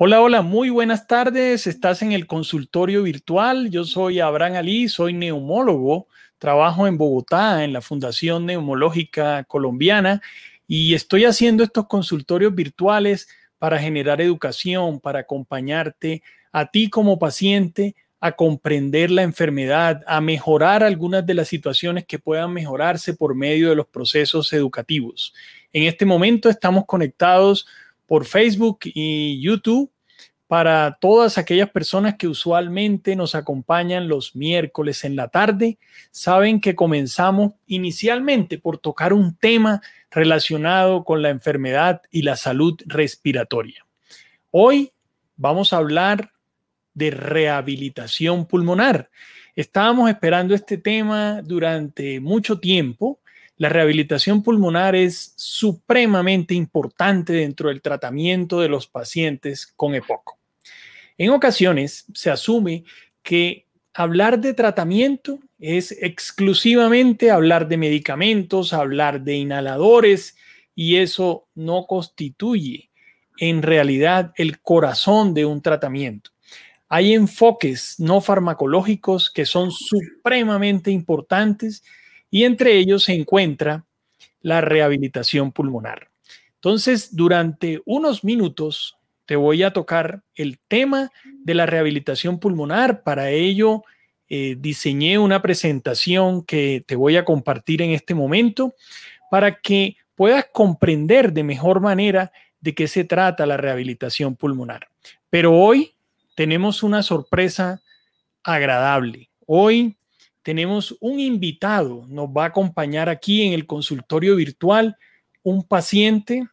Hola, hola, muy buenas tardes. Estás en el consultorio virtual. Yo soy Abraham Ali, soy neumólogo. Trabajo en Bogotá, en la Fundación Neumológica Colombiana, y estoy haciendo estos consultorios virtuales para generar educación, para acompañarte a ti como paciente a comprender la enfermedad, a mejorar algunas de las situaciones que puedan mejorarse por medio de los procesos educativos. En este momento estamos conectados por Facebook y YouTube para todas aquellas personas que usualmente nos acompañan los miércoles en la tarde. Saben que comenzamos inicialmente por tocar un tema relacionado con la enfermedad y la salud respiratoria. Hoy vamos a hablar de rehabilitación pulmonar. Estábamos esperando este tema durante mucho tiempo la rehabilitación pulmonar es supremamente importante dentro del tratamiento de los pacientes con EPOC. En ocasiones se asume que hablar de tratamiento es exclusivamente hablar de medicamentos, hablar de inhaladores y eso no constituye en realidad el corazón de un tratamiento. Hay enfoques no farmacológicos que son supremamente importantes y entre ellos se encuentra la rehabilitación pulmonar. Entonces, durante unos minutos te voy a tocar el tema de la rehabilitación pulmonar. Para ello, eh, diseñé una presentación que te voy a compartir en este momento para que puedas comprender de mejor manera de qué se trata la rehabilitación pulmonar. Pero hoy tenemos una sorpresa agradable. Hoy tenemos un invitado, nos va a acompañar aquí en el consultorio virtual un paciente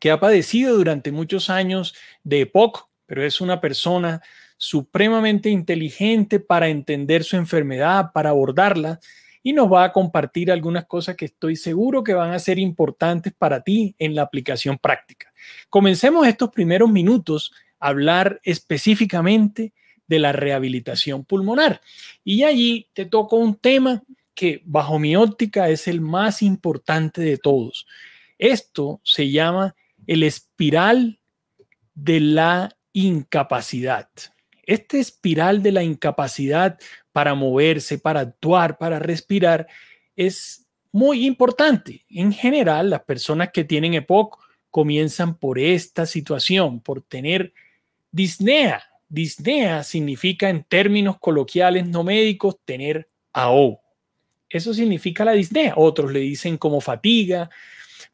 que ha padecido durante muchos años de EPOC, pero es una persona supremamente inteligente para entender su enfermedad, para abordarla y nos va a compartir algunas cosas que estoy seguro que van a ser importantes para ti en la aplicación práctica. Comencemos estos primeros minutos a hablar específicamente de la rehabilitación pulmonar. Y allí te toco un tema que bajo mi óptica es el más importante de todos. Esto se llama el espiral de la incapacidad. Este espiral de la incapacidad para moverse, para actuar, para respirar, es muy importante. En general, las personas que tienen EPOC comienzan por esta situación, por tener disnea, Disnea significa en términos coloquiales no médicos tener ahogo. Eso significa la disnea. Otros le dicen como fatiga,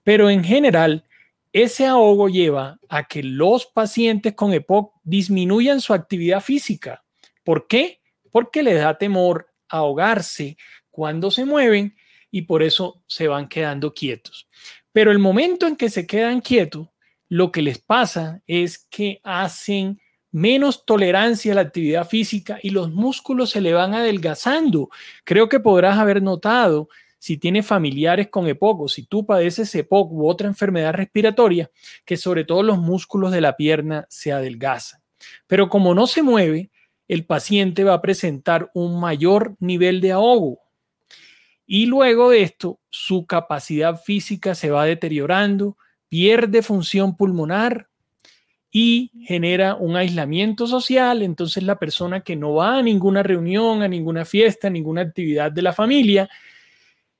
pero en general ese ahogo lleva a que los pacientes con EPOC disminuyan su actividad física. ¿Por qué? Porque les da temor ahogarse cuando se mueven y por eso se van quedando quietos. Pero el momento en que se quedan quietos, lo que les pasa es que hacen menos tolerancia a la actividad física y los músculos se le van adelgazando. Creo que podrás haber notado si tienes familiares con EPOC o si tú padeces EPOC u otra enfermedad respiratoria, que sobre todo los músculos de la pierna se adelgazan. Pero como no se mueve, el paciente va a presentar un mayor nivel de ahogo. Y luego de esto, su capacidad física se va deteriorando, pierde función pulmonar, y genera un aislamiento social. Entonces la persona que no va a ninguna reunión, a ninguna fiesta, a ninguna actividad de la familia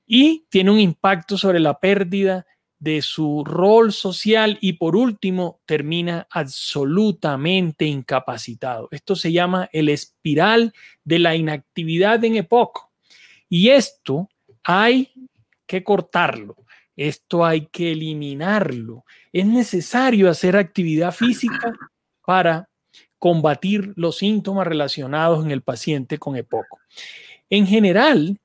y tiene un impacto sobre la pérdida de su rol social y por último termina absolutamente incapacitado. Esto se llama el espiral de la inactividad en EPOC. Y esto hay que cortarlo. Esto hay que eliminarlo. Es necesario hacer actividad física para combatir los síntomas relacionados en el paciente con EPOC. En general,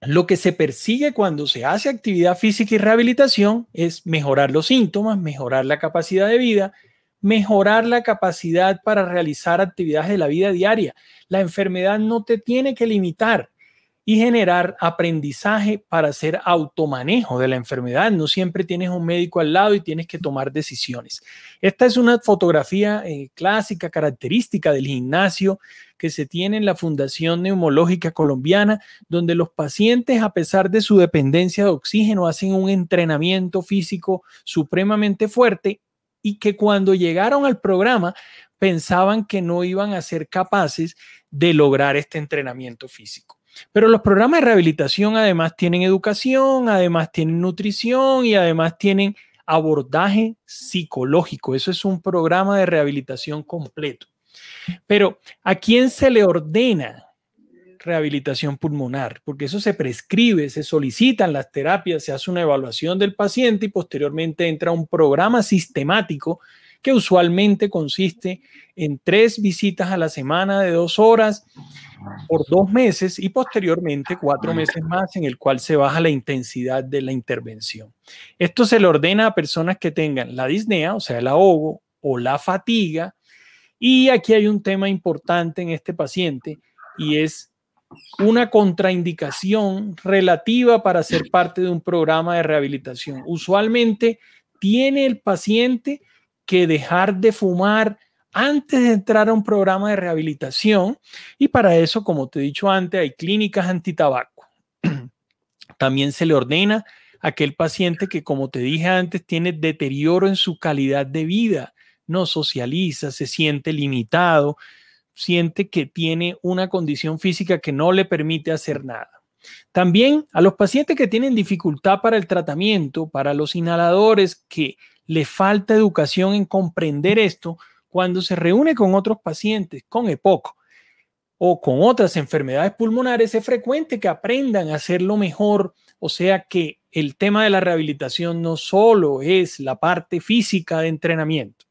lo que se persigue cuando se hace actividad física y rehabilitación es mejorar los síntomas, mejorar la capacidad de vida, mejorar la capacidad para realizar actividades de la vida diaria. La enfermedad no te tiene que limitar y generar aprendizaje para hacer automanejo de la enfermedad. No siempre tienes un médico al lado y tienes que tomar decisiones. Esta es una fotografía eh, clásica, característica del gimnasio que se tiene en la Fundación Neumológica Colombiana, donde los pacientes, a pesar de su dependencia de oxígeno, hacen un entrenamiento físico supremamente fuerte y que cuando llegaron al programa pensaban que no iban a ser capaces de lograr este entrenamiento físico. Pero los programas de rehabilitación además tienen educación, además tienen nutrición y además tienen abordaje psicológico. Eso es un programa de rehabilitación completo. Pero ¿a quién se le ordena rehabilitación pulmonar? Porque eso se prescribe, se solicitan las terapias, se hace una evaluación del paciente y posteriormente entra un programa sistemático que usualmente consiste en tres visitas a la semana de dos horas por dos meses y posteriormente cuatro meses más en el cual se baja la intensidad de la intervención. Esto se le ordena a personas que tengan la disnea, o sea, el ahogo o la fatiga. Y aquí hay un tema importante en este paciente y es una contraindicación relativa para ser parte de un programa de rehabilitación. Usualmente tiene el paciente que dejar de fumar antes de entrar a un programa de rehabilitación y para eso, como te he dicho antes, hay clínicas antitabaco. También se le ordena a aquel paciente que, como te dije antes, tiene deterioro en su calidad de vida, no socializa, se siente limitado, siente que tiene una condición física que no le permite hacer nada. También a los pacientes que tienen dificultad para el tratamiento, para los inhaladores que le falta educación en comprender esto cuando se reúne con otros pacientes con EPOC o con otras enfermedades pulmonares, es frecuente que aprendan a hacerlo mejor. O sea que el tema de la rehabilitación no solo es la parte física de entrenamiento,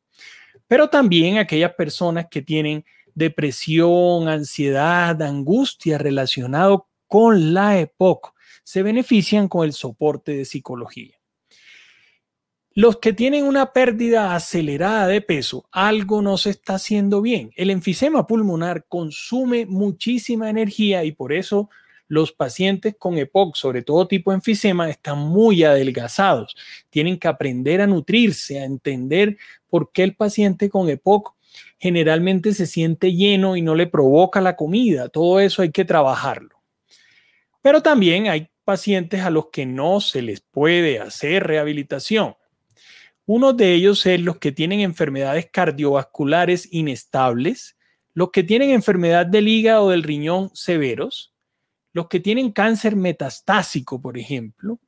pero también aquellas personas que tienen depresión, ansiedad, angustia relacionado con la EPOC se benefician con el soporte de psicología. Los que tienen una pérdida acelerada de peso, algo no se está haciendo bien. El enfisema pulmonar consume muchísima energía y por eso los pacientes con EPOC, sobre todo tipo enfisema, están muy adelgazados. Tienen que aprender a nutrirse, a entender por qué el paciente con EPOC generalmente se siente lleno y no le provoca la comida. Todo eso hay que trabajarlo. Pero también hay pacientes a los que no se les puede hacer rehabilitación uno de ellos es los que tienen enfermedades cardiovasculares inestables, los que tienen enfermedad del hígado o del riñón severos, los que tienen cáncer metastásico, por ejemplo,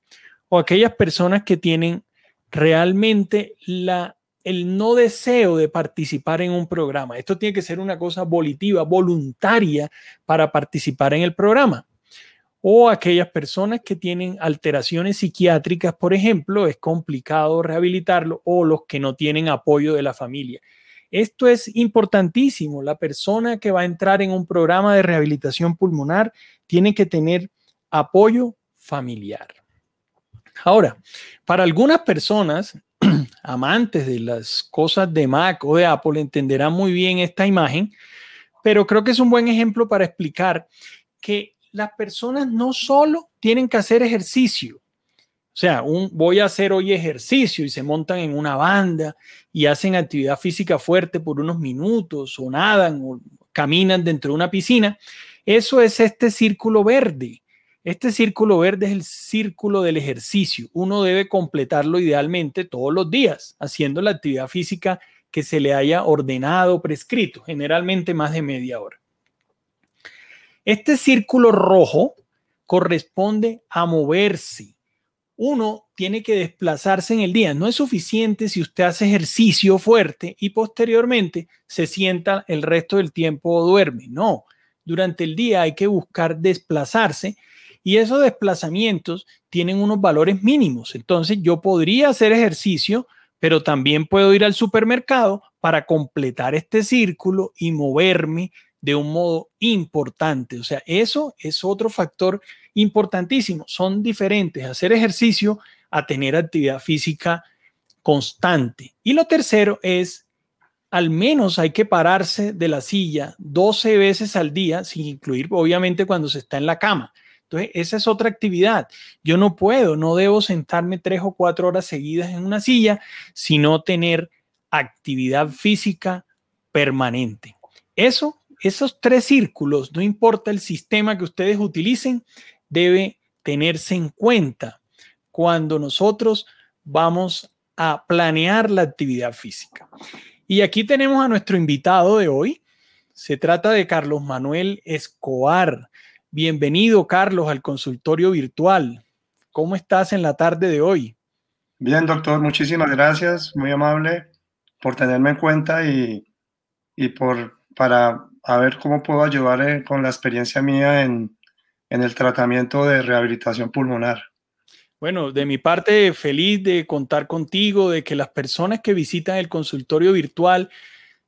o aquellas personas que tienen realmente el no deseo de participar en un programa. Esto tiene que ser una cosa volitiva, voluntaria para participar en el programa o aquellas personas que tienen alteraciones psiquiátricas, por ejemplo, es complicado rehabilitarlo, o los que no tienen apoyo de la familia. Esto es importantísimo. La persona que va a entrar en un programa de rehabilitación pulmonar tiene que tener apoyo familiar. Ahora, para algunas personas, amantes de las cosas de Mac o de Apple, entenderán muy bien esta imagen, pero creo que es un buen ejemplo para explicar que las personas no solo tienen que hacer ejercicio, o sea, voy a hacer hoy ejercicio y se montan en una banda y hacen actividad física fuerte por unos minutos o nadan o caminan dentro de una piscina. Eso es este círculo verde. Este círculo verde es el círculo del ejercicio. Uno debe completarlo idealmente todos los días, haciendo la actividad física que se le haya ordenado, prescrito, generalmente más de media hora. Este círculo rojo corresponde a moverse. Uno tiene que desplazarse en el día. No es suficiente si usted hace ejercicio fuerte y posteriormente se sienta el resto del tiempo o duerme. No, durante el día hay que buscar desplazarse y esos desplazamientos tienen unos valores mínimos. Entonces yo podría hacer ejercicio, pero también puedo ir al supermercado para completar este círculo y moverme de un modo importante. O sea, eso es otro factor importantísimo. Son diferentes hacer ejercicio a tener actividad física constante. Y lo tercero es, al menos hay que pararse de la silla 12 veces al día, sin incluir obviamente cuando se está en la cama. Entonces, esa es otra actividad. Yo no puedo, no debo sentarme tres o cuatro horas seguidas en una silla, sino tener actividad física permanente. Eso esos tres círculos, no importa el sistema que ustedes utilicen, debe tenerse en cuenta cuando nosotros vamos a planear la actividad física. Y aquí tenemos a nuestro invitado de hoy. Se trata de Carlos Manuel Escobar. Bienvenido, Carlos, al consultorio virtual. ¿Cómo estás en la tarde de hoy? Bien, doctor, muchísimas gracias, muy amable por tenerme en cuenta y, y por para a ver cómo puedo ayudar eh, con la experiencia mía en, en el tratamiento de rehabilitación pulmonar. Bueno, de mi parte, feliz de contar contigo, de que las personas que visitan el consultorio virtual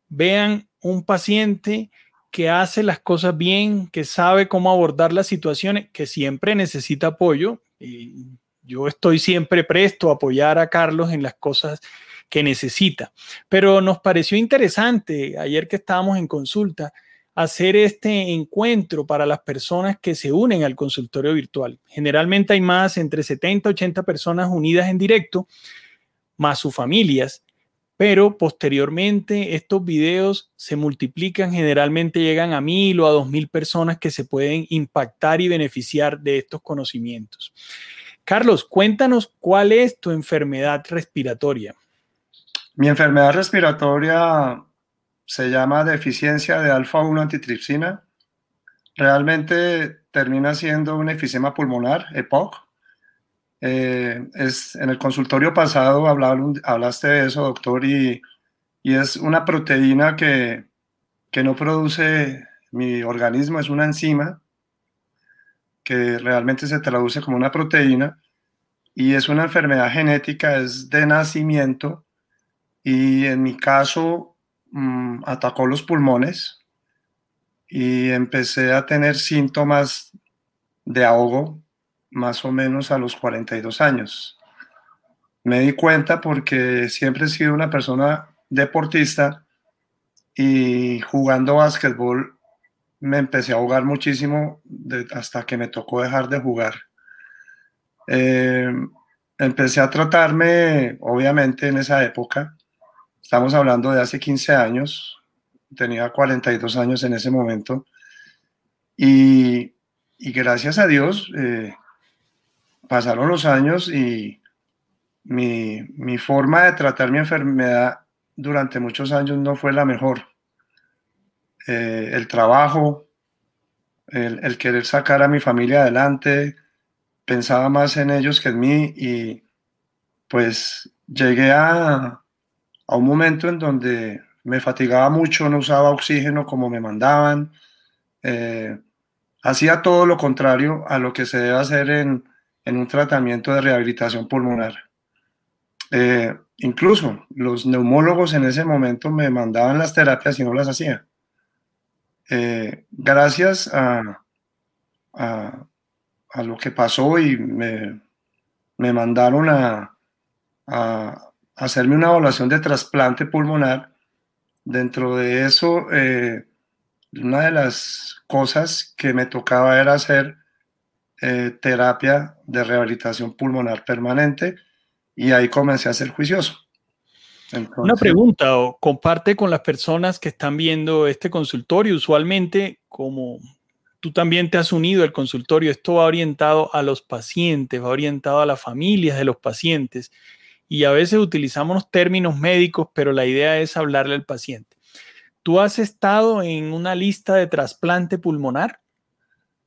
vean un paciente que hace las cosas bien, que sabe cómo abordar las situaciones, que siempre necesita apoyo. Y yo estoy siempre presto a apoyar a Carlos en las cosas que necesita. Pero nos pareció interesante ayer que estábamos en consulta hacer este encuentro para las personas que se unen al consultorio virtual. Generalmente hay más entre 70 80 personas unidas en directo, más sus familias, pero posteriormente estos videos se multiplican, generalmente llegan a mil o a dos mil personas que se pueden impactar y beneficiar de estos conocimientos. Carlos, cuéntanos cuál es tu enfermedad respiratoria. Mi enfermedad respiratoria se llama deficiencia de alfa-1 antitripsina. Realmente termina siendo un efisema pulmonar, EPOC. Eh, es, en el consultorio pasado hablaste de eso, doctor, y, y es una proteína que, que no produce mi organismo, es una enzima que realmente se traduce como una proteína y es una enfermedad genética, es de nacimiento y en mi caso Mm, atacó los pulmones y empecé a tener síntomas de ahogo más o menos a los 42 años. Me di cuenta porque siempre he sido una persona deportista y jugando básquetbol me empecé a ahogar muchísimo hasta que me tocó dejar de jugar. Eh, empecé a tratarme, obviamente, en esa época Estamos hablando de hace 15 años, tenía 42 años en ese momento, y, gracias a Dios eh, pasaron los años y mi, forma de tratar mi enfermedad durante muchos años no fue la mejor. Eh, el trabajo, el, el, querer sacar a mi familia adelante, pensaba más en ellos que en mí y pues llegué a, a un momento en donde me fatigaba mucho, no usaba oxígeno como me mandaban, eh, hacía todo lo contrario a lo que se debe hacer en, un tratamiento de rehabilitación pulmonar. Eh, incluso los neumólogos en ese momento me mandaban las terapias y no las hacía. Eh, gracias a, a, lo que pasó y me, me mandaron a, hacerme una evaluación de trasplante pulmonar. Dentro de eso, eh, una de las cosas que me tocaba era hacer eh, terapia de rehabilitación pulmonar permanente y ahí comencé a ser juicioso. una pregunta, o comparte con las personas que están viendo este consultorio. Usualmente, como tú también te has unido al consultorio, esto va orientado a los pacientes, va orientado a las familias de los pacientes y a veces utilizamos términos médicos, pero la idea es hablarle al paciente. ¿Tú has estado en una lista de trasplante pulmonar?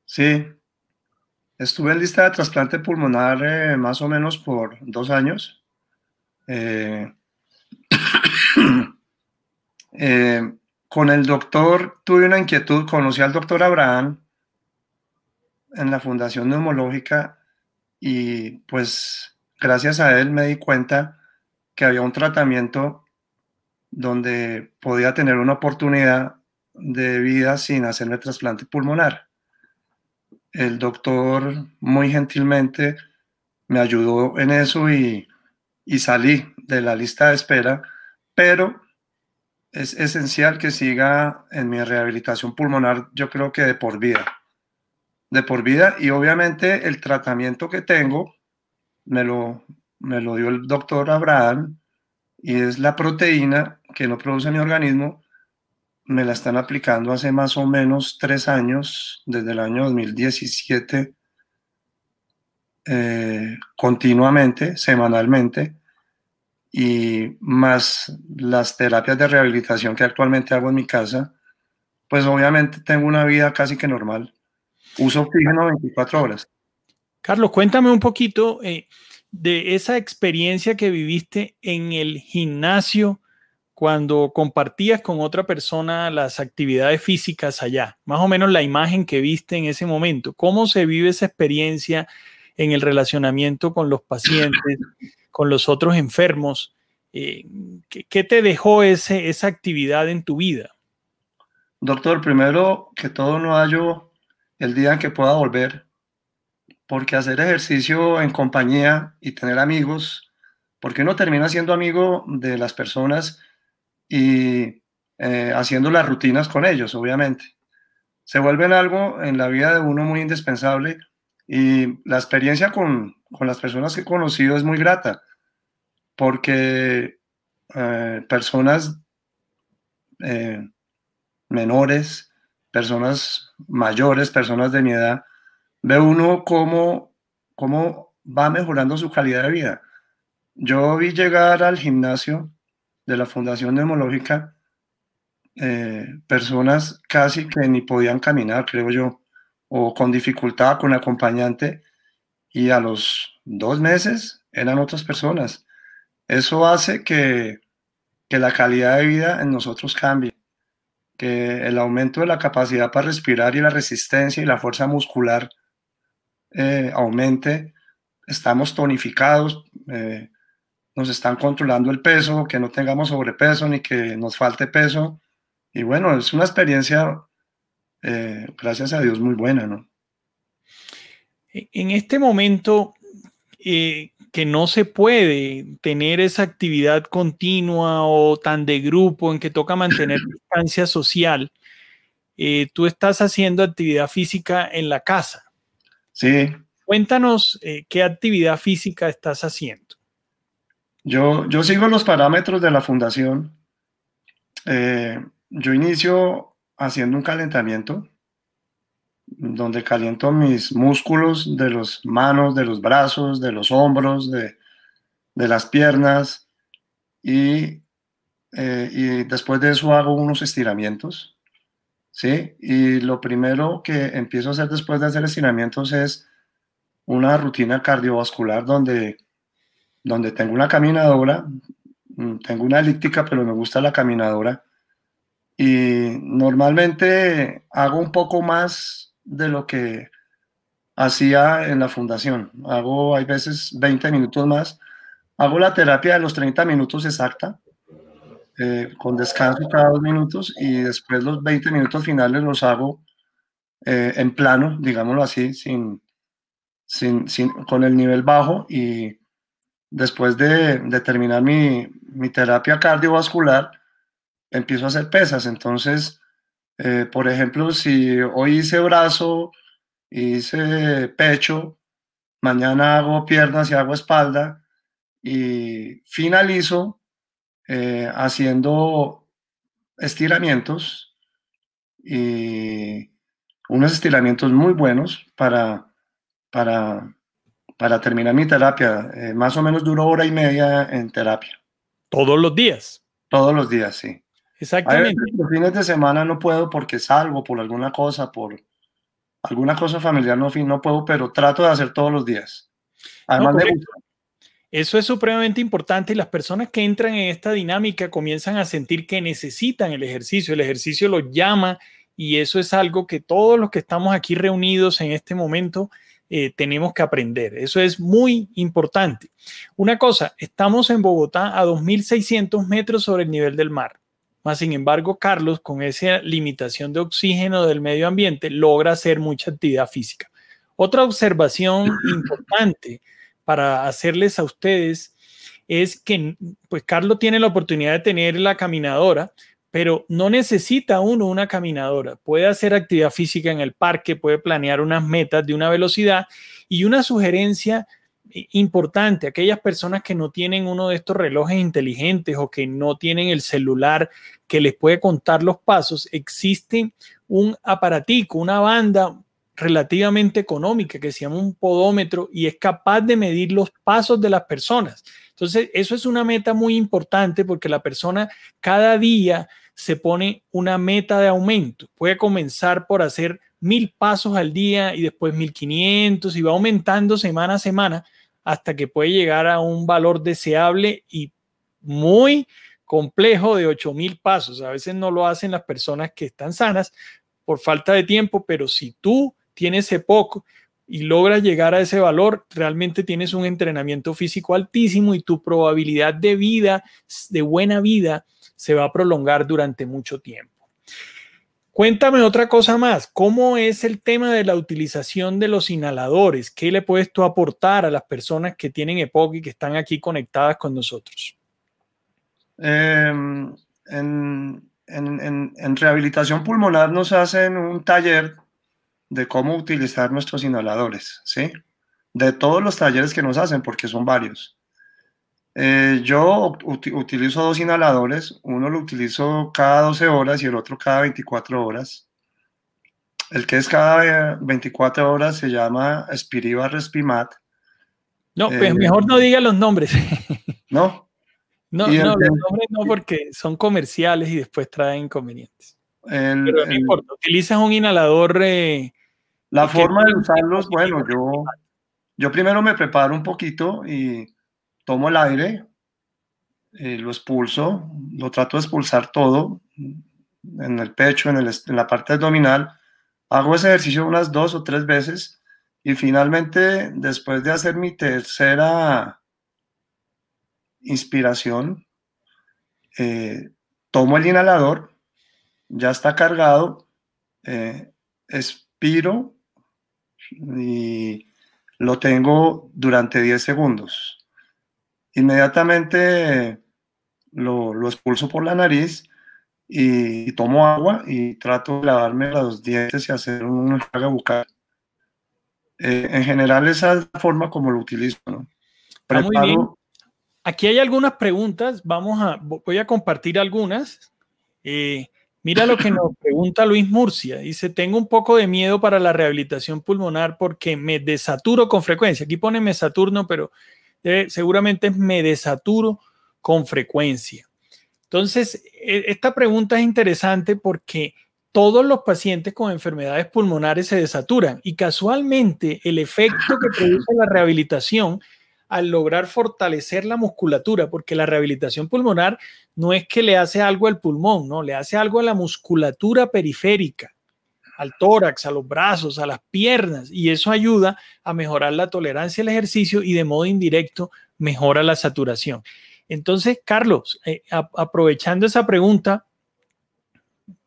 Sí, estuve en lista de trasplante pulmonar eh, más o menos por dos años. Eh, eh, con el doctor tuve una inquietud, conocí al doctor Abraham en la Fundación Neumológica y pues gracias a él me di cuenta que había un tratamiento donde podía tener una oportunidad de vida sin hacerme trasplante pulmonar. El doctor muy gentilmente me ayudó en eso y, y salí de la lista de espera, pero es esencial que siga en mi rehabilitación pulmonar, yo creo que de por vida. De por vida y obviamente el tratamiento que tengo me lo, me lo dio el doctor Abraham y es la proteína que no produce mi organismo. Me la están aplicando hace más o menos tres años, desde el año 2017, eh, continuamente, semanalmente. y más las terapias de rehabilitación que actualmente hago en mi casa, pues obviamente tengo una vida casi que normal. Uso oxígeno 24 horas. Carlos, cuéntame un poquito eh, de esa experiencia que viviste en el gimnasio cuando compartías con otra persona las actividades físicas allá, más o menos la imagen que viste en ese momento. ¿Cómo se vive esa experiencia en el relacionamiento con los pacientes, con los otros enfermos? Eh, ¿qué, te dejó ese, esa actividad en tu vida? Doctor, primero que todo no hallo el día en que pueda volver, porque hacer ejercicio en compañía y tener amigos, porque uno termina siendo amigo de las personas y eh, haciendo las rutinas con ellos, obviamente. Se vuelven algo en la vida de uno muy indispensable y la experiencia con, con las personas que he conocido es muy grata, porque eh, personas eh, menores, personas mayores, personas de mi edad, ve uno cómo, cómo va mejorando su calidad de vida. Yo vi llegar al gimnasio de la Fundación Neumológica eh, personas casi que ni podían caminar, creo yo, o con dificultad con acompañante, y a los dos meses eran otras personas. Eso hace que, que la calidad de vida en nosotros cambie, que el aumento de la capacidad para respirar y la resistencia y la fuerza muscular eh, aumente, estamos tonificados, eh, nos están controlando el peso, que no tengamos sobrepeso ni que nos falte peso. Y bueno, es una experiencia, eh, gracias a Dios, muy buena, ¿no? En este momento que no se puede tener esa actividad continua o tan de grupo en que toca mantener distancia social, tú estás haciendo actividad física en la casa. Sí. Cuéntanos eh, qué actividad física estás haciendo. Yo, yo sigo los parámetros de la fundación. Eh, yo inicio haciendo un calentamiento donde caliento mis músculos de las manos, de los brazos, de los hombros, de, las piernas y, eh, y después de eso hago unos estiramientos ¿sí? Y lo primero que empiezo a hacer después de hacer estiramientos es una rutina cardiovascular donde, donde tengo una caminadora, mm, tengo una elíptica, pero me gusta la caminadora. Y normalmente hago un poco más de lo que hacía en la fundación. Hago, hay veces, 20 minutos más. Hago la terapia de los 30 minutos exacta eh, con descanso cada dos minutos y después los 20 minutos finales los hago eh, en plano, digámoslo así, sin, sin, sin, con el nivel bajo y después de, de terminar mi, mi, terapia cardiovascular, empiezo a hacer pesas. Entonces, eh, por ejemplo, si hoy hice brazo, hice pecho, mañana hago piernas y hago espalda y finalizo eh, haciendo estiramientos y unos estiramientos muy buenos para, para, para terminar mi terapia. Eh, más o menos duró hora y media en terapia. ¿Todos los días? Todos los días, sí. Exactamente. los fines de semana no puedo porque salgo por alguna cosa, por alguna cosa familiar, no, no puedo, pero trato de hacer todos los días. Además, me gusta. Eso es supremamente importante y las personas que entran en esta dinámica comienzan a sentir que necesitan el ejercicio, el ejercicio los llama y eso es algo que todos los que estamos aquí reunidos en este momento eh, tenemos que aprender. Eso es muy importante. Una cosa, estamos en Bogotá a 2.600 metros sobre el nivel del mar. Más sin embargo, Carlos, con esa limitación de oxígeno del medio ambiente, logra hacer mucha actividad física. Otra observación importante para hacerles a ustedes es que, pues Carlos tiene la oportunidad de tener la caminadora, pero no necesita uno una caminadora. Puede hacer actividad física en el parque, puede planear unas metas de una velocidad y una sugerencia importante, aquellas personas que no tienen uno de estos relojes inteligentes o que no tienen el celular que les puede contar los pasos, existe un aparatico, una banda relativamente económica que se llama un podómetro y es capaz de medir los pasos de las personas. Entonces eso es una meta muy importante porque la persona cada día se pone una meta de aumento. Puede comenzar por hacer mil pasos al día y después mil quinientos y va aumentando semana a semana hasta que puede llegar a un valor deseable y muy complejo de ocho mil pasos. A veces no lo hacen las personas que están sanas por falta de tiempo, pero si tú tienes ese poco y logras llegar a ese valor, realmente tienes un entrenamiento físico altísimo y tu probabilidad de vida, de buena vida, se va a prolongar durante mucho tiempo. Cuéntame otra cosa más, ¿cómo es el tema de la utilización de los inhaladores? ¿Qué le puedes tú aportar a las personas que tienen EPOC y que están aquí conectadas con nosotros? Em, en, rehabilitación pulmonar nos hacen un taller de cómo utilizar nuestros inhaladores, ¿sí? De todos los talleres que nos hacen, porque son varios. Eh, yo utilizo dos inhaladores, uno lo utilizo cada 12 horas y el otro cada 24 horas. El que es cada 24 horas se llama Spiriva Respimat. No, pues eh, mejor no diga los nombres. ¿No? No, no, los nombres no porque son comerciales y después traen inconvenientes. Pero no importa, utilizas un inhalador. Eh, la forma de usarlos, bueno, yo, yo primero me preparo un poquito y tomo el aire, eh, lo expulso, lo trato de expulsar todo en el pecho, en, en la parte abdominal. Hago ese ejercicio unas dos o tres veces y finalmente, después de hacer mi tercera inspiración, eh, tomo el inhalador, ya está cargado, eh, expiro y lo tengo durante 10 segundos. Inmediatamente lo, expulso por la nariz y, tomo agua y trato de lavarme los dientes y hacer un enjuague bucal. Eh, en general esa es la forma como lo utilizo. ¿no? Preparo, Aquí hay algunas preguntas, vamos a, voy a compartir algunas. Eh, mira lo que nos pregunta Luis Murcia. Dice, tengo un poco de miedo para la rehabilitación pulmonar porque me desaturo con frecuencia. Aquí pone me saturno, pero seguramente me desaturo con frecuencia. Entonces, e, esta pregunta es interesante porque todos los pacientes con enfermedades pulmonares se desaturan y casualmente el efecto que produce la rehabilitación al lograr fortalecer la musculatura, porque la rehabilitación pulmonar no es que le hace algo al pulmón, no, le hace algo a la musculatura periférica, al tórax, a los brazos, a las piernas, y eso ayuda a mejorar la tolerancia al ejercicio y de modo indirecto mejora la saturación. Entonces, Carlos, eh, aprovechando esa pregunta,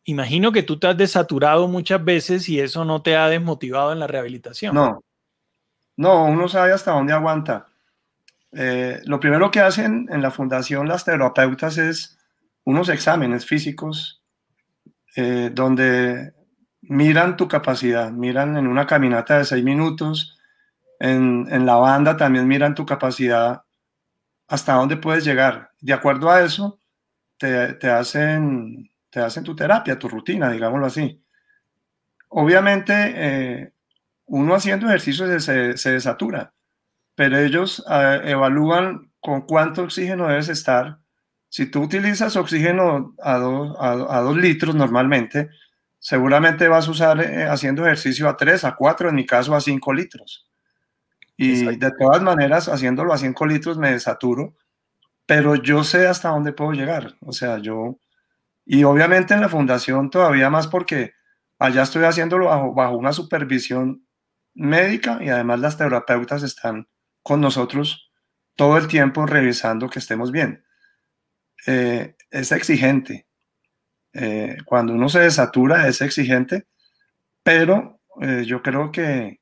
imagino que tú te has desaturado muchas veces y eso no te ha desmotivado en la rehabilitación. No, no, uno sabe hasta dónde aguanta. Eh, lo primero que hacen en la fundación las terapeutas es unos exámenes físicos eh, donde miran tu capacidad, miran en una caminata de seis minutos, en, la banda también miran tu capacidad, hasta dónde puedes llegar. De acuerdo a eso, te, hacen, te hacen tu terapia, tu rutina, digámoslo así. Obviamente, eh, uno haciendo ejercicios se, se desatura pero ellos ah, evalúan con cuánto oxígeno debes estar. Si tú utilizas oxígeno a, a, dos litros normalmente, seguramente vas a usar eh, haciendo ejercicio a tres, a cuatro, en mi caso a cinco litros. Y de todas maneras, haciéndolo a cinco litros me desaturo, pero yo sé hasta dónde puedo llegar. O sea, yo, y obviamente en la fundación todavía más porque allá estoy haciéndolo bajo, bajo una supervisión médica y además las terapeutas están con nosotros todo el tiempo revisando que estemos bien. Eh, es exigente. Eh, cuando uno se desatura es exigente, pero eh, yo creo que,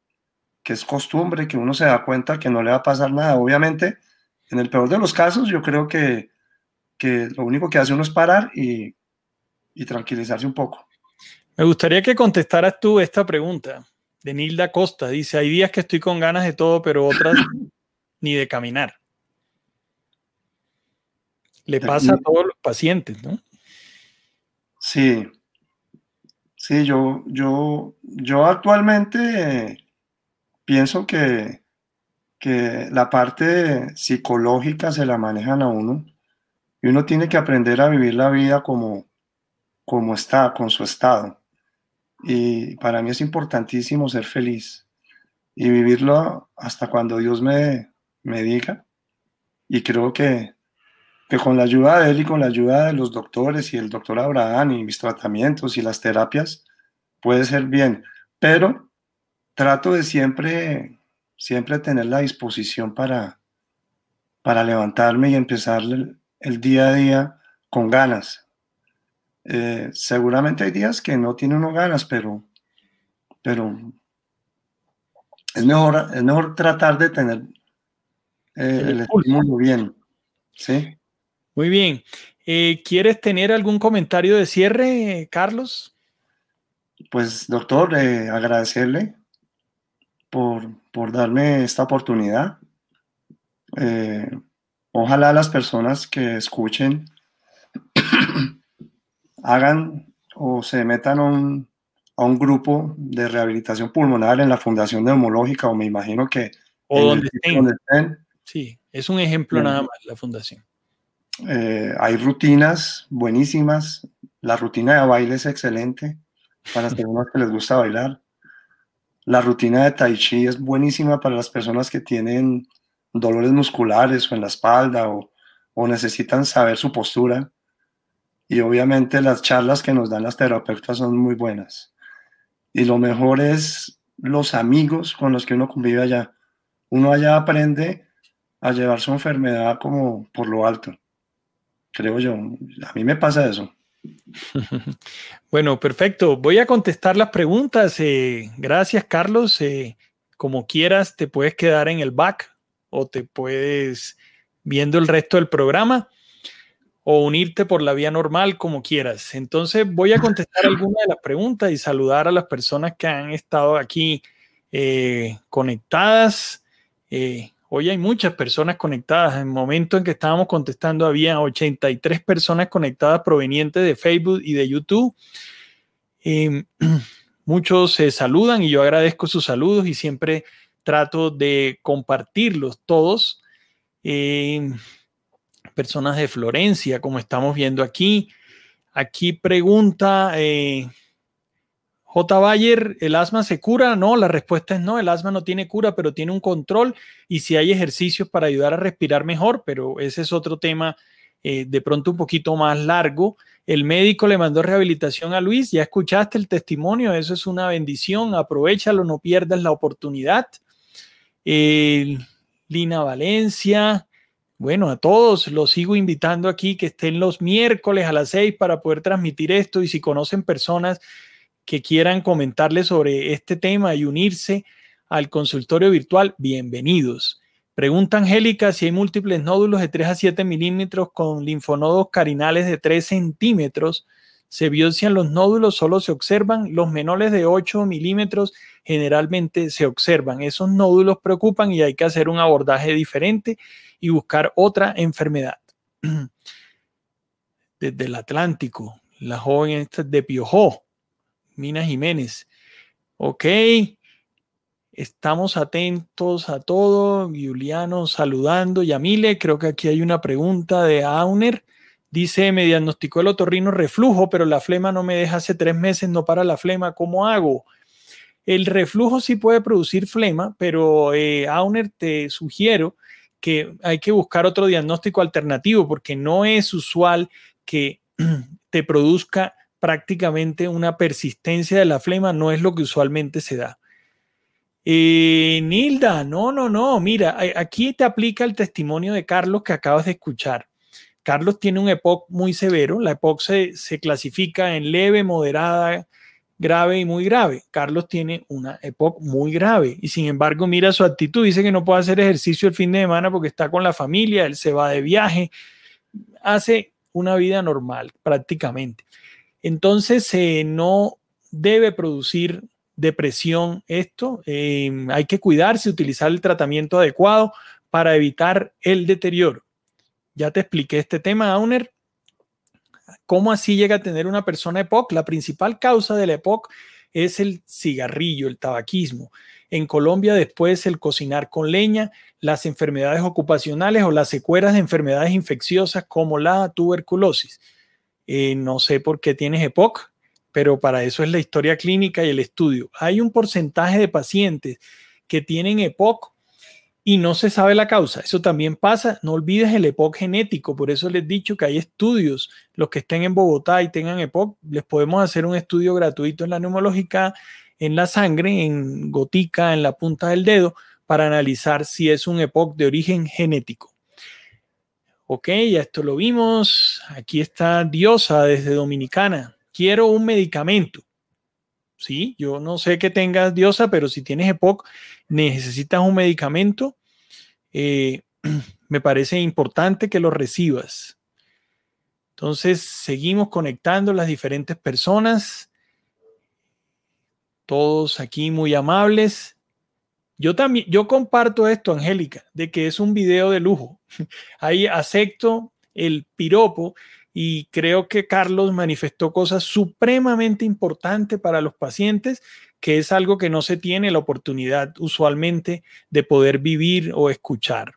es costumbre, que uno se da cuenta que no le va a pasar nada. Obviamente, en el peor de los casos, yo creo que, lo único que hace uno es parar y, y tranquilizarse un poco. Me gustaría que contestaras tú esta pregunta de Nilda Costa. Dice, hay días que estoy con ganas de todo, pero otras ni de caminar. Le pasa a todos los pacientes, ¿no? Sí. Sí, yo, yo, yo actualmente pienso que, que la parte psicológica se la manejan a uno y uno tiene que aprender a vivir la vida como, como está, con su estado. Y para mí es importantísimo ser feliz y vivirlo hasta cuando Dios me, me diga. Y creo que, que con la ayuda de Él y con la ayuda de los doctores y el doctor Abraham y mis tratamientos y las terapias, puede ser bien. Pero trato de siempre siempre tener la disposición para, para levantarme y empezar el, día a día con ganas. Eh, seguramente hay días que no tiene uno ganas, pero, pero es mejor, es mejor tratar de tener eh, el, estímulo bien. ¿sí? Muy bien. Eh, ¿Quieres tener algún comentario de cierre, Carlos? Pues, doctor, agradecerle por, por darme esta oportunidad. Eh, ojalá las personas que escuchen hagan o se metan a un, a un, grupo de rehabilitación pulmonar en la Fundación Neumológica o me imagino que... O donde, estén. Sí, es un ejemplo nada más la fundación. Eh, hay rutinas buenísimas. La rutina de baile es excelente para las personas que les gusta bailar. La rutina de Tai Chi es buenísima para las personas que tienen dolores musculares o en la espalda o, necesitan saber su postura. Y obviamente las charlas que nos dan las terapeutas son muy buenas. Y lo mejor es los amigos con los que uno convive allá. Uno allá aprende a llevar su enfermedad como por lo alto. Creo yo. A mí me pasa eso. Bueno, perfecto. Voy a contestar las preguntas. Eh, gracias, Carlos. Eh, como quieras, te puedes quedar en el back o te puedes viendo el resto del programa o unirte por la vía normal, como quieras. Entonces, voy a contestar algunas de las preguntas y saludar a las personas que han estado aquí eh, conectadas. Hoy hay muchas personas conectadas. En el momento en que estábamos contestando había 83 personas conectadas provenientes de Facebook y de YouTube. Em, muchos se saludan y yo agradezco sus saludos y siempre trato de compartirlos todos. Em, personas de Florencia, como estamos viendo aquí. Aquí pregunta eh, J. Bayer, ¿el asma se cura? No, la respuesta es no, el asma no tiene cura, pero tiene un control y si hay ejercicios para ayudar a respirar mejor, pero ese es otro tema eh, de pronto un poquito más largo. El médico le mandó rehabilitación a Luis, ya escuchaste el testimonio, eso es una bendición, aprovechalo, no pierdas la oportunidad. Lina Valencia, bueno, a todos los sigo invitando aquí que estén los miércoles a las seis para poder transmitir esto y si conocen personas que quieran comentarle sobre este tema y unirse al consultorio virtual, bienvenidos. Pregunta Angélica si hay múltiples nódulos de 3 a 7 milímetros con linfonodos carinales de 3 centímetros. Se biopsian los nódulos, solo se observan. Los menores de 8 milímetros generalmente se observan. Esos nódulos preocupan y hay que hacer un abordaje diferente y buscar otra enfermedad. Desde el Atlántico, la joven de Piojó Mina Jiménez. Ok, estamos atentos a todo. Juliano saludando. Yamile, creo que aquí hay una pregunta de Auner. Dice, me diagnosticó el otorrino reflujo, pero la flema no me deja hace tres meses, no para la flema. ¿Cómo hago? El reflujo sí puede producir flema, pero eh, Auner te sugiero que hay que buscar otro diagnóstico alternativo porque no es usual que te produzca prácticamente una persistencia de la flema, no es lo que usualmente se da. Eh, Nilda, no, no, no, mira, aquí te aplica el testimonio de Carlos que acabas de escuchar. Carlos tiene un EPOC muy severo, la EPOC se, se clasifica en leve, moderada, grave y muy grave. Carlos tiene una EPOC muy grave y sin embargo mira su actitud, dice que no puede hacer ejercicio el fin de semana porque está con la familia, él se va de viaje, hace una vida normal prácticamente. Entonces, eh, no debe producir depresión esto. Em, hay que cuidarse, utilizar el tratamiento adecuado para evitar el deterioro. Ya te expliqué este tema, Auner. ¿Cómo así llega a tener una persona EPOC? La principal causa del EPOC es el cigarrillo, el tabaquismo. En Colombia después el cocinar con leña, las enfermedades ocupacionales o las secuelas de enfermedades infecciosas como la tuberculosis. Eh, no sé por qué tienes EPOC, pero para eso es la historia clínica y el estudio. Hay un porcentaje de pacientes que tienen EPOC y no se sabe la causa. Eso también pasa. No olvides el EPOC genético. Por eso les he dicho que hay estudios. Los que estén en Bogotá y tengan EPOC, les podemos hacer un estudio gratuito en la neumológica, en la sangre, en gotica, en la punta del dedo, para analizar si es un EPOC de origen genético. Ok, ya esto lo vimos. Aquí está Diosa desde Dominicana. Quiero un medicamento. Sí, yo no sé que tengas Diosa, pero si tienes EPOC, necesitas un medicamento. Eh, me parece importante que lo recibas. Entonces, seguimos conectando las diferentes personas. Todos aquí muy amables. Yo también, yo comparto esto, Angélica, de que es un video de lujo. Ahí acepto el piropo y creo que Carlos manifestó cosas supremamente importantes para los pacientes, que es algo que no se tiene la oportunidad usualmente de poder vivir o escuchar.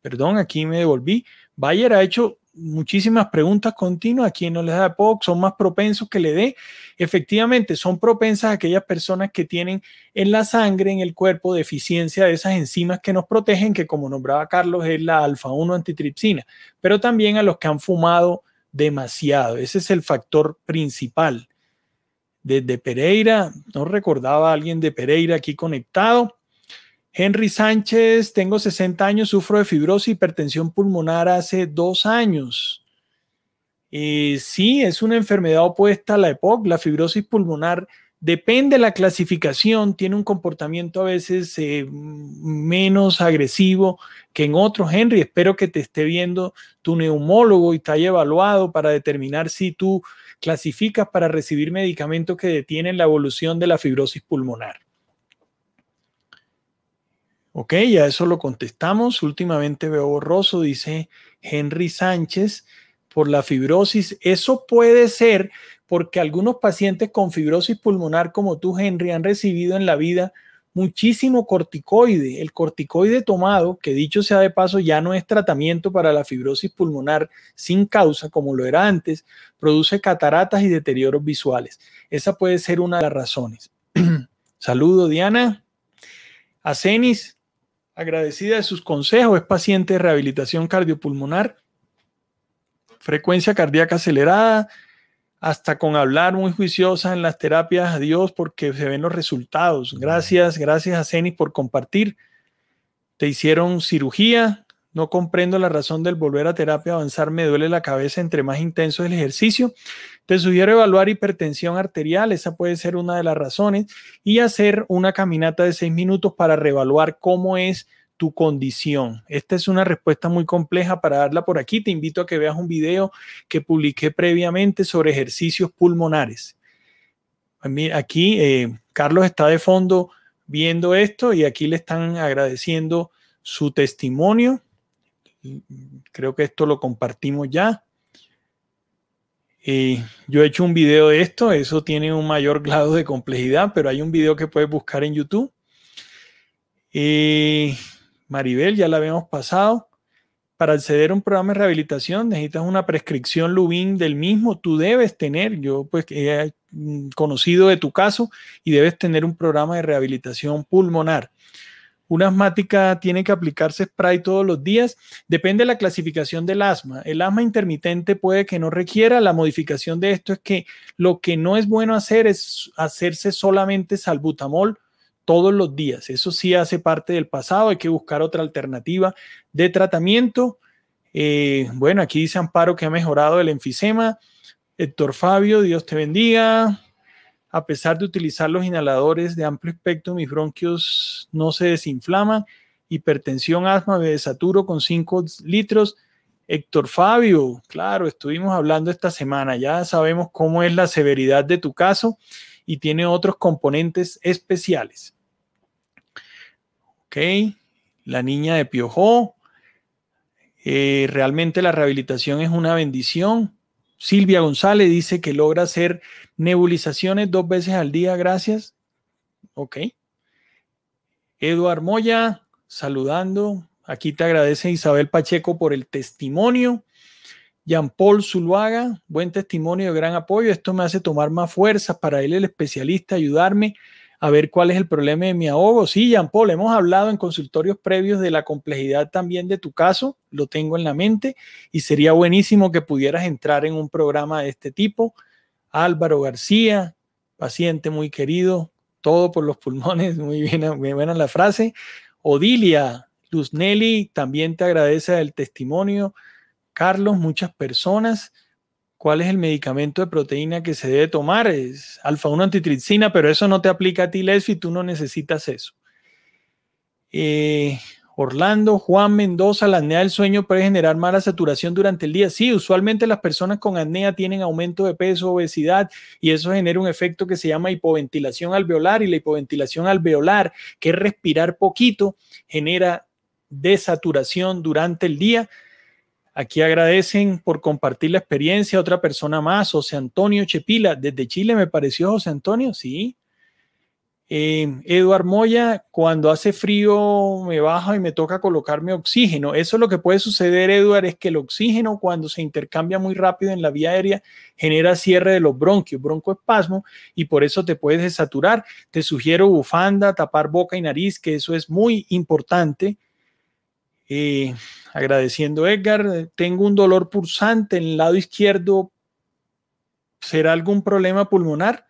Perdón, aquí me devolví. Bayer ha hecho muchísimas preguntas continuas. ¿A quien no les da POC? ¿Son más propensos que le dé? Efectivamente, son propensas aquellas personas que tienen en la sangre, en el cuerpo, deficiencia de esas enzimas que nos protegen, que como nombraba Carlos es la alfa-1 antitripsina, pero también a los que han fumado demasiado. Ese es el factor principal. Desde Pereira, no recordaba a alguien de Pereira aquí conectado. Henry Sánchez, tengo 60 años, sufro de fibrosis hipertensión pulmonar hace dos años. Eh, sí, es una enfermedad opuesta a la EPOC. La fibrosis pulmonar depende de la clasificación, tiene un comportamiento a veces eh, menos agresivo que en otros. Henry, espero que te esté viendo tu neumólogo y te haya evaluado para determinar si tú clasificas para recibir medicamentos que detienen la evolución de la fibrosis pulmonar. Ok, ya eso lo contestamos. Últimamente veo borroso, dice Henry Sánchez, por la fibrosis. Eso puede ser porque algunos pacientes con fibrosis pulmonar como tú, Henry, han recibido en la vida muchísimo corticoide. El corticoide tomado, que dicho sea de paso, ya no es tratamiento para la fibrosis pulmonar sin causa, como lo era antes, produce cataratas y deterioros visuales. Esa puede ser una de las razones. Saludo, Diana. Acenis, agradecida de sus consejos, es paciente de rehabilitación cardiopulmonar, frecuencia cardíaca acelerada, hasta con hablar muy juiciosa en las terapias. Adiós porque se ven los resultados. Gracias, gracias a Cenis por compartir. Te hicieron cirugía, no comprendo la razón del volver a terapia avanzar, me duele la cabeza entre más intenso el ejercicio. Te sugiero evaluar hipertensión arterial, esa puede ser una de las razones, y hacer una caminata de seis minutos para reevaluar cómo es tu condición. Esta es una respuesta muy compleja para darla por aquí. Te invito a que veas un video que publiqué previamente sobre ejercicios pulmonares. Aquí eh, Carlos está de fondo viendo esto y aquí le están agradeciendo su testimonio creo que esto lo compartimos ya. Eh, yo he hecho un video de esto, eso tiene un mayor grado de complejidad, pero hay un video que puedes buscar en YouTube. Eh, Maribel, ya la habíamos pasado. Para acceder a un programa de rehabilitación necesitas una prescripción Lubin del mismo. Tú debes tener, yo pues he conocido de tu caso y debes tener un programa de rehabilitación pulmonar. Una asmática tiene que aplicarse spray todos los días. Depende de la clasificación del asma. El asma intermitente puede que no requiera. La modificación de esto es que lo que no es bueno hacer es hacerse solamente salbutamol todos los días. Eso sí hace parte del pasado. Hay que buscar otra alternativa de tratamiento. Eh, bueno, aquí dice Amparo que ha mejorado el enfisema. Héctor Fabio, Dios te bendiga a pesar de utilizar los inhaladores de amplio espectro, mis bronquios no se desinflaman. Hipertensión, asma, me desaturo con 5 litros. Héctor Fabio, claro, estuvimos hablando esta semana, ya sabemos cómo es la severidad de tu caso y tiene otros componentes especiales. Ok, la niña de Piojó, eh, realmente la rehabilitación es una bendición. Silvia González dice que logra hacer nebulizaciones dos veces al día, gracias. Ok. Eduard Moya, saludando. Aquí te agradece Isabel Pacheco por el testimonio. Jean Paul Zuluaga, buen testimonio de gran apoyo. Esto me hace tomar más fuerza para él, el especialista, ayudarme a ver cuál es el problema de mi ahogo. Sí, Jean Paul, hemos hablado en consultorios previos de la complejidad también de tu caso, lo tengo en la mente y sería buenísimo que pudieras entrar en un programa de este tipo. Álvaro García, paciente muy querido, todo por los pulmones, muy, bien, muy buena la frase. Odilia, Luz Nelly, también te agradece el testimonio. Carlos, muchas personas cuál es el medicamento de proteína que se debe tomar. Es alfa-1 antitripsina, pero eso no te aplica a ti, Lesfi, tú no necesitas eso. Eh, Orlando, Juan Mendoza, la apnea del sueño puede generar mala saturación durante el día. Sí, usualmente las personas con apnea tienen aumento de peso, obesidad y eso genera un efecto que se llama hipoventilación alveolar y la hipoventilación alveolar, que es respirar poquito, genera desaturación durante el día. Aquí agradecen por compartir la experiencia. Otra persona más, José Antonio Chepila, desde Chile me pareció José Antonio, sí. Eh, Eduard Moya, cuando hace frío me baja y me toca colocarme oxígeno. Eso es lo que puede suceder, Eduard, es que el oxígeno cuando se intercambia muy rápido en la vía aérea genera cierre de los bronquios, broncoespasmo, y por eso te puedes desaturar. Te sugiero bufanda, tapar boca y nariz, que eso es muy importante. Eh, agradeciendo Edgar, tengo un dolor pulsante en el lado izquierdo. ¿Será algún problema pulmonar?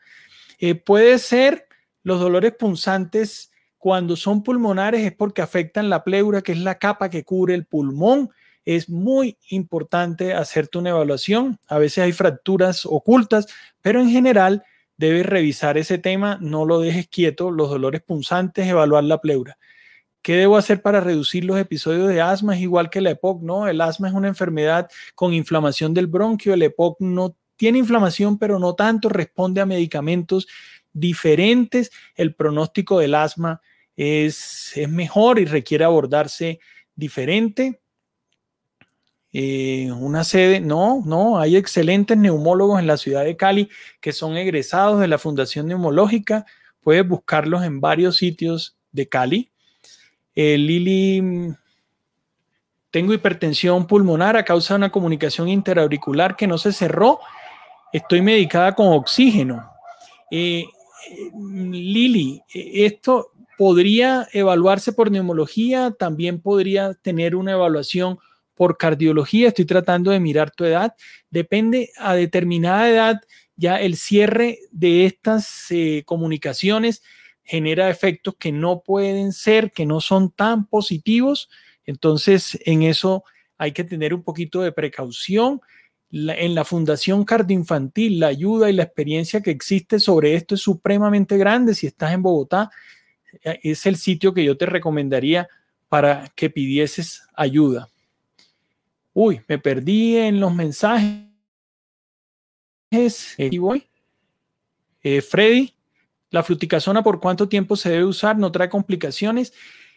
Eh, puede ser los dolores punzantes cuando son pulmonares es porque afectan la pleura, que es la capa que cubre el pulmón. Es muy importante hacerte una evaluación. A veces hay fracturas ocultas, pero en general debes revisar ese tema. No lo dejes quieto. Los dolores punzantes, evaluar la pleura. ¿Qué debo hacer para reducir los episodios de asma? Es igual que la EPOC, ¿no? El asma es una enfermedad con inflamación del bronquio. El EPOC no tiene inflamación, pero no tanto, responde a medicamentos diferentes. El pronóstico del asma es, es mejor y requiere abordarse diferente. Eh, una sede, no, no, hay excelentes neumólogos en la ciudad de Cali que son egresados de la Fundación Neumológica. Puedes buscarlos en varios sitios de Cali. Eh, Lili, tengo hipertensión pulmonar a causa de una comunicación interauricular que no se cerró. Estoy medicada con oxígeno. Eh, Lili, esto podría evaluarse por neumología, también podría tener una evaluación por cardiología. Estoy tratando de mirar tu edad. Depende a determinada edad, ya el cierre de estas eh, comunicaciones genera efectos que no pueden ser, que no son tan positivos. Entonces, en eso hay que tener un poquito de precaución. en la Fundación Cardioinfantil, la ayuda y la experiencia que existe sobre esto es supremamente grande. Si estás en Bogotá, eh, es el sitio que yo te recomendaría para que pidieses ayuda. Uy, me perdí en los mensajes. Aquí voy. Eh, Freddy, la fluticasona, ¿por cuánto tiempo se debe usar? ¿No trae complicaciones?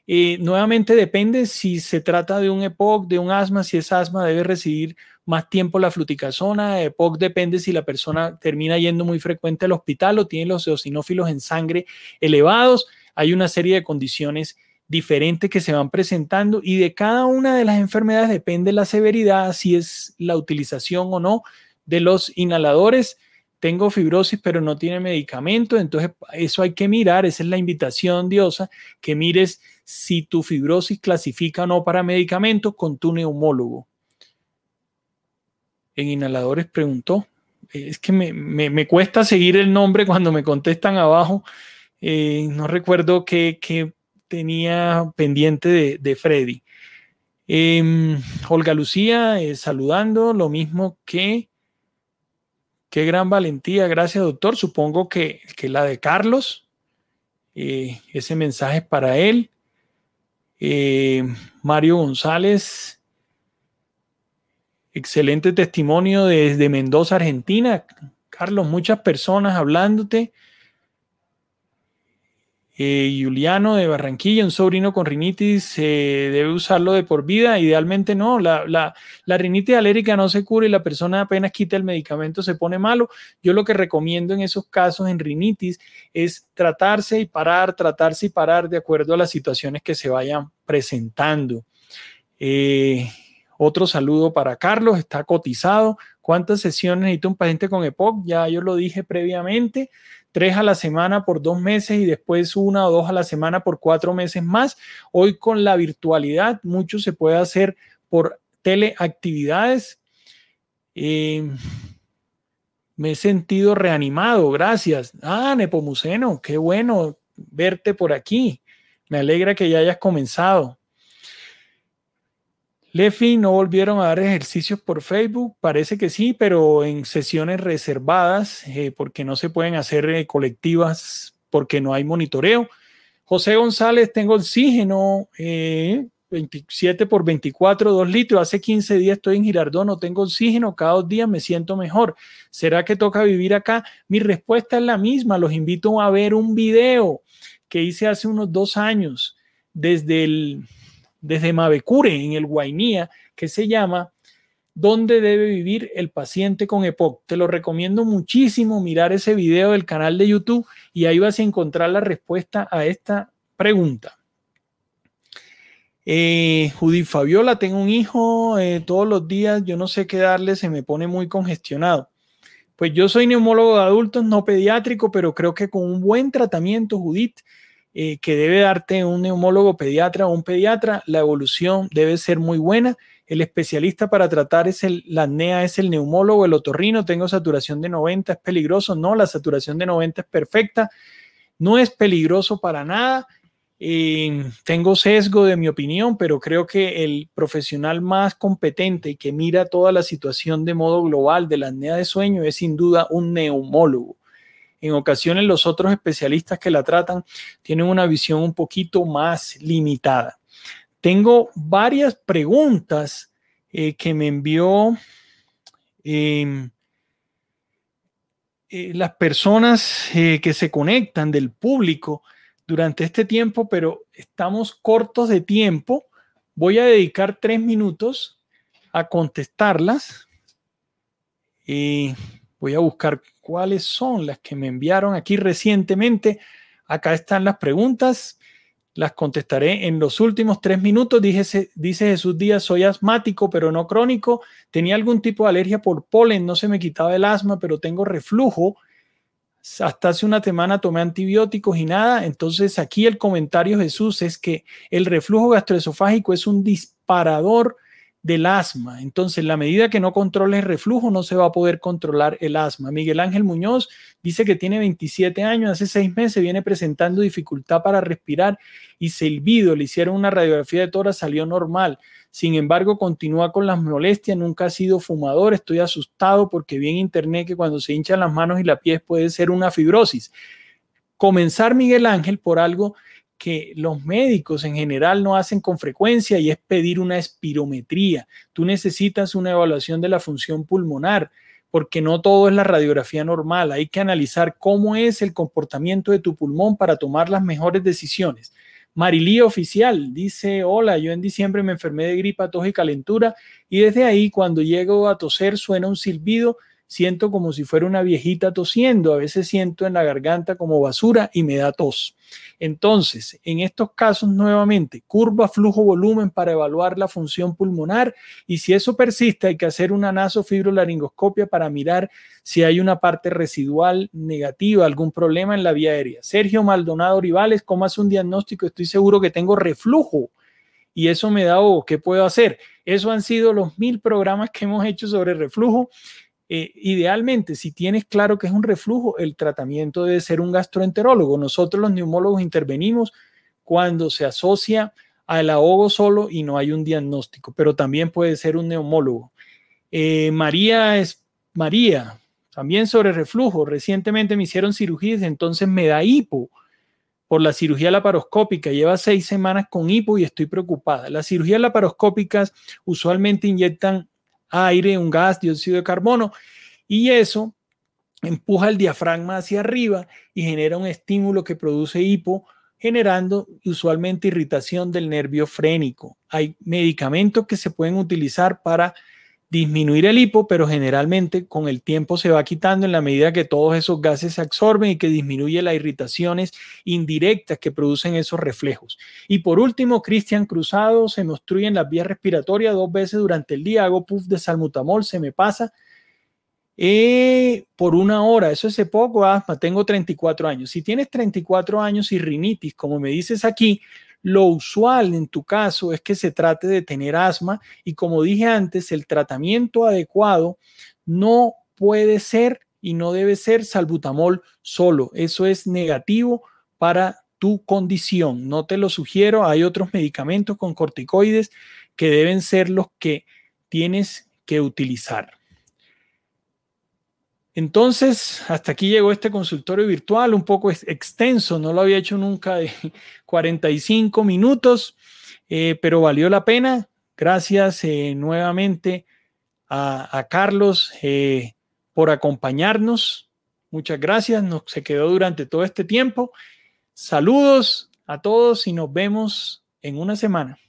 Eh, nuevamente depende si se trata de un EPOC, de un asma, si es asma debe recibir más tiempo la fluticasona. EPOC depende si la persona termina yendo muy frecuente al hospital o tiene los eosinófilos en sangre elevados. Hay una serie de condiciones diferentes que se van presentando y de cada una de las enfermedades depende la severidad, si es la utilización o no de los inhaladores tengo fibrosis pero no tiene medicamento, entonces eso hay que mirar, esa es la invitación diosa, que mires si tu fibrosis clasifica o no para medicamentos con tu neumólogo. En inhaladores preguntó, es que me, cuesta seguir el nombre cuando me contestan abajo, eh, no recuerdo qué, tenía pendiente de, Freddy. Em, Olga Lucía eh, saludando, lo mismo que... Qué gran valentía, gracias doctor. Supongo que, la de Carlos, eh, ese mensaje para él. Eh, Mario González, excelente testimonio desde Mendoza, Argentina. Carlos, muchas personas hablándote. Eh, Juliano de Barranquilla, un sobrino con rinitis, eh, debe usarlo de por vida. Idealmente no. La, la, la, rinitis alérgica no se cura y la persona apenas quita el medicamento se pone malo. Yo lo que recomiendo en esos casos en rinitis es tratarse y parar, tratarse y parar de acuerdo a las situaciones que se vayan presentando. Eh, otro saludo para Carlos, está cotizado. ¿Cuántas sesiones necesita un paciente con EPOC? Ya yo lo dije previamente tres a la semana por dos meses y después una o dos a la semana por cuatro meses más. Hoy con la virtualidad mucho se puede hacer por teleactividades. Eh, me he sentido reanimado, gracias. Ah, Nepomuceno, qué bueno verte por aquí. Me alegra que ya hayas comenzado. Lefi no volvieron a dar ejercicios por Facebook, parece que sí, pero en sesiones reservadas, eh, porque no se pueden hacer eh, colectivas porque no hay monitoreo. José González, tengo oxígeno, 27 eh, por 24, 2 litros. Hace 15 días estoy en Girardón, no tengo oxígeno, cada dos días me siento mejor. ¿Será que toca vivir acá? Mi respuesta es la misma. Los invito a ver un video que hice hace unos dos años desde el desde Mavecure, en el Guainía, que se llama ¿Dónde debe vivir el paciente con EPOC? Te lo recomiendo muchísimo mirar ese video del canal de YouTube y ahí vas a encontrar la respuesta a esta pregunta. Eh, Judith Fabiola, tengo un hijo eh, todos los días, yo no sé qué darle, se me pone muy congestionado. Pues yo soy neumólogo de adultos, no pediátrico, pero creo que con un buen tratamiento, Judith, eh, que debe darte un neumólogo pediatra o un pediatra, la evolución debe ser muy buena. El especialista para tratar es el, la apnea es el neumólogo, el otorrino, tengo saturación de 90, es peligroso. No, la saturación de 90 es perfecta, no es peligroso para nada. Eh, tengo sesgo de mi opinión, pero creo que el profesional más competente y que mira toda la situación de modo global de la apnea de sueño es sin duda un neumólogo. En ocasiones los otros especialistas que la tratan tienen una visión un poquito más limitada. Tengo varias preguntas eh, que me envió em, eh, las personas eh, que se conectan del público durante este tiempo, pero estamos cortos de tiempo. Voy a dedicar tres minutos a contestarlas. Voy a buscar cuáles son las que me enviaron aquí recientemente. Acá están las preguntas. Las contestaré en los últimos tres minutos. Dice, dice Jesús Díaz, soy asmático, pero no crónico. Tenía algún tipo de alergia por polen, no se me quitaba el asma, pero tengo reflujo. Hasta hace una semana tomé antibióticos y nada. Entonces aquí el comentario Jesús es que el reflujo gastroesofágico es un disparador del asma. Entonces, la medida que no controles el reflujo, no se va a poder controlar el asma. Miguel Ángel Muñoz dice que tiene 27 años, hace seis meses viene presentando dificultad para respirar y silbido. Le hicieron una radiografía de tórax, salió normal. Sin embargo, continúa con las molestias, nunca ha sido fumador. Estoy asustado porque vi en internet que cuando se hinchan las manos y la pies puede ser una fibrosis. Comenzar, Miguel Ángel, por algo que los médicos en general no hacen con frecuencia y es pedir una espirometría. Tú necesitas una evaluación de la función pulmonar porque no todo es la radiografía normal. Hay que analizar cómo es el comportamiento de tu pulmón para tomar las mejores decisiones. Marilí Oficial dice, hola, yo en diciembre me enfermé de gripa, tos y calentura y desde ahí cuando llego a toser suena un silbido siento como si fuera una viejita tosiendo, a veces siento en la garganta como basura y me da tos. Entonces, en estos casos nuevamente, curva flujo-volumen para evaluar la función pulmonar y si eso persiste hay que hacer una nasofibrolaringoscopia para mirar si hay una parte residual negativa, algún problema en la vía aérea. Sergio Maldonado Rivales, ¿cómo hace un diagnóstico? Estoy seguro que tengo reflujo y eso me da, oh, ¿qué puedo hacer? Eso han sido los mil programas que hemos hecho sobre reflujo eh, idealmente, si tienes claro que es un reflujo, el tratamiento debe ser un gastroenterólogo. Nosotros los neumólogos intervenimos cuando se asocia al ahogo solo y no hay un diagnóstico, pero también puede ser un neumólogo. Eh, María es María, también sobre reflujo. Recientemente me hicieron cirugías, entonces me da hipo por la cirugía laparoscópica. Lleva seis semanas con hipo y estoy preocupada. Las cirugías laparoscópicas usualmente inyectan aire, un gas, dióxido de carbono, y eso empuja el diafragma hacia arriba y genera un estímulo que produce hipo generando usualmente irritación del nervio frénico. Hay medicamentos que se pueden utilizar para disminuir el hipo, pero generalmente con el tiempo se va quitando en la medida que todos esos gases se absorben y que disminuye las irritaciones indirectas que producen esos reflejos. Y por último, Cristian Cruzado, se me obstruyen las vías respiratorias dos veces durante el día, hago puff de salmutamol, se me pasa. Eh, por una hora, eso es poco tengo 34 años. Si tienes 34 años y rinitis, como me dices aquí, lo usual en tu caso es que se trate de tener asma y como dije antes, el tratamiento adecuado no puede ser y no debe ser salbutamol solo. Eso es negativo para tu condición. No te lo sugiero. Hay otros medicamentos con corticoides que deben ser los que tienes que utilizar. Entonces, hasta aquí llegó este consultorio virtual, un poco extenso, no lo había hecho nunca de 45 minutos, eh, pero valió la pena. Gracias eh, nuevamente a, Carlos eh, por acompañarnos. Muchas gracias, nos se quedó durante todo este tiempo. Saludos a todos y nos vemos en una semana.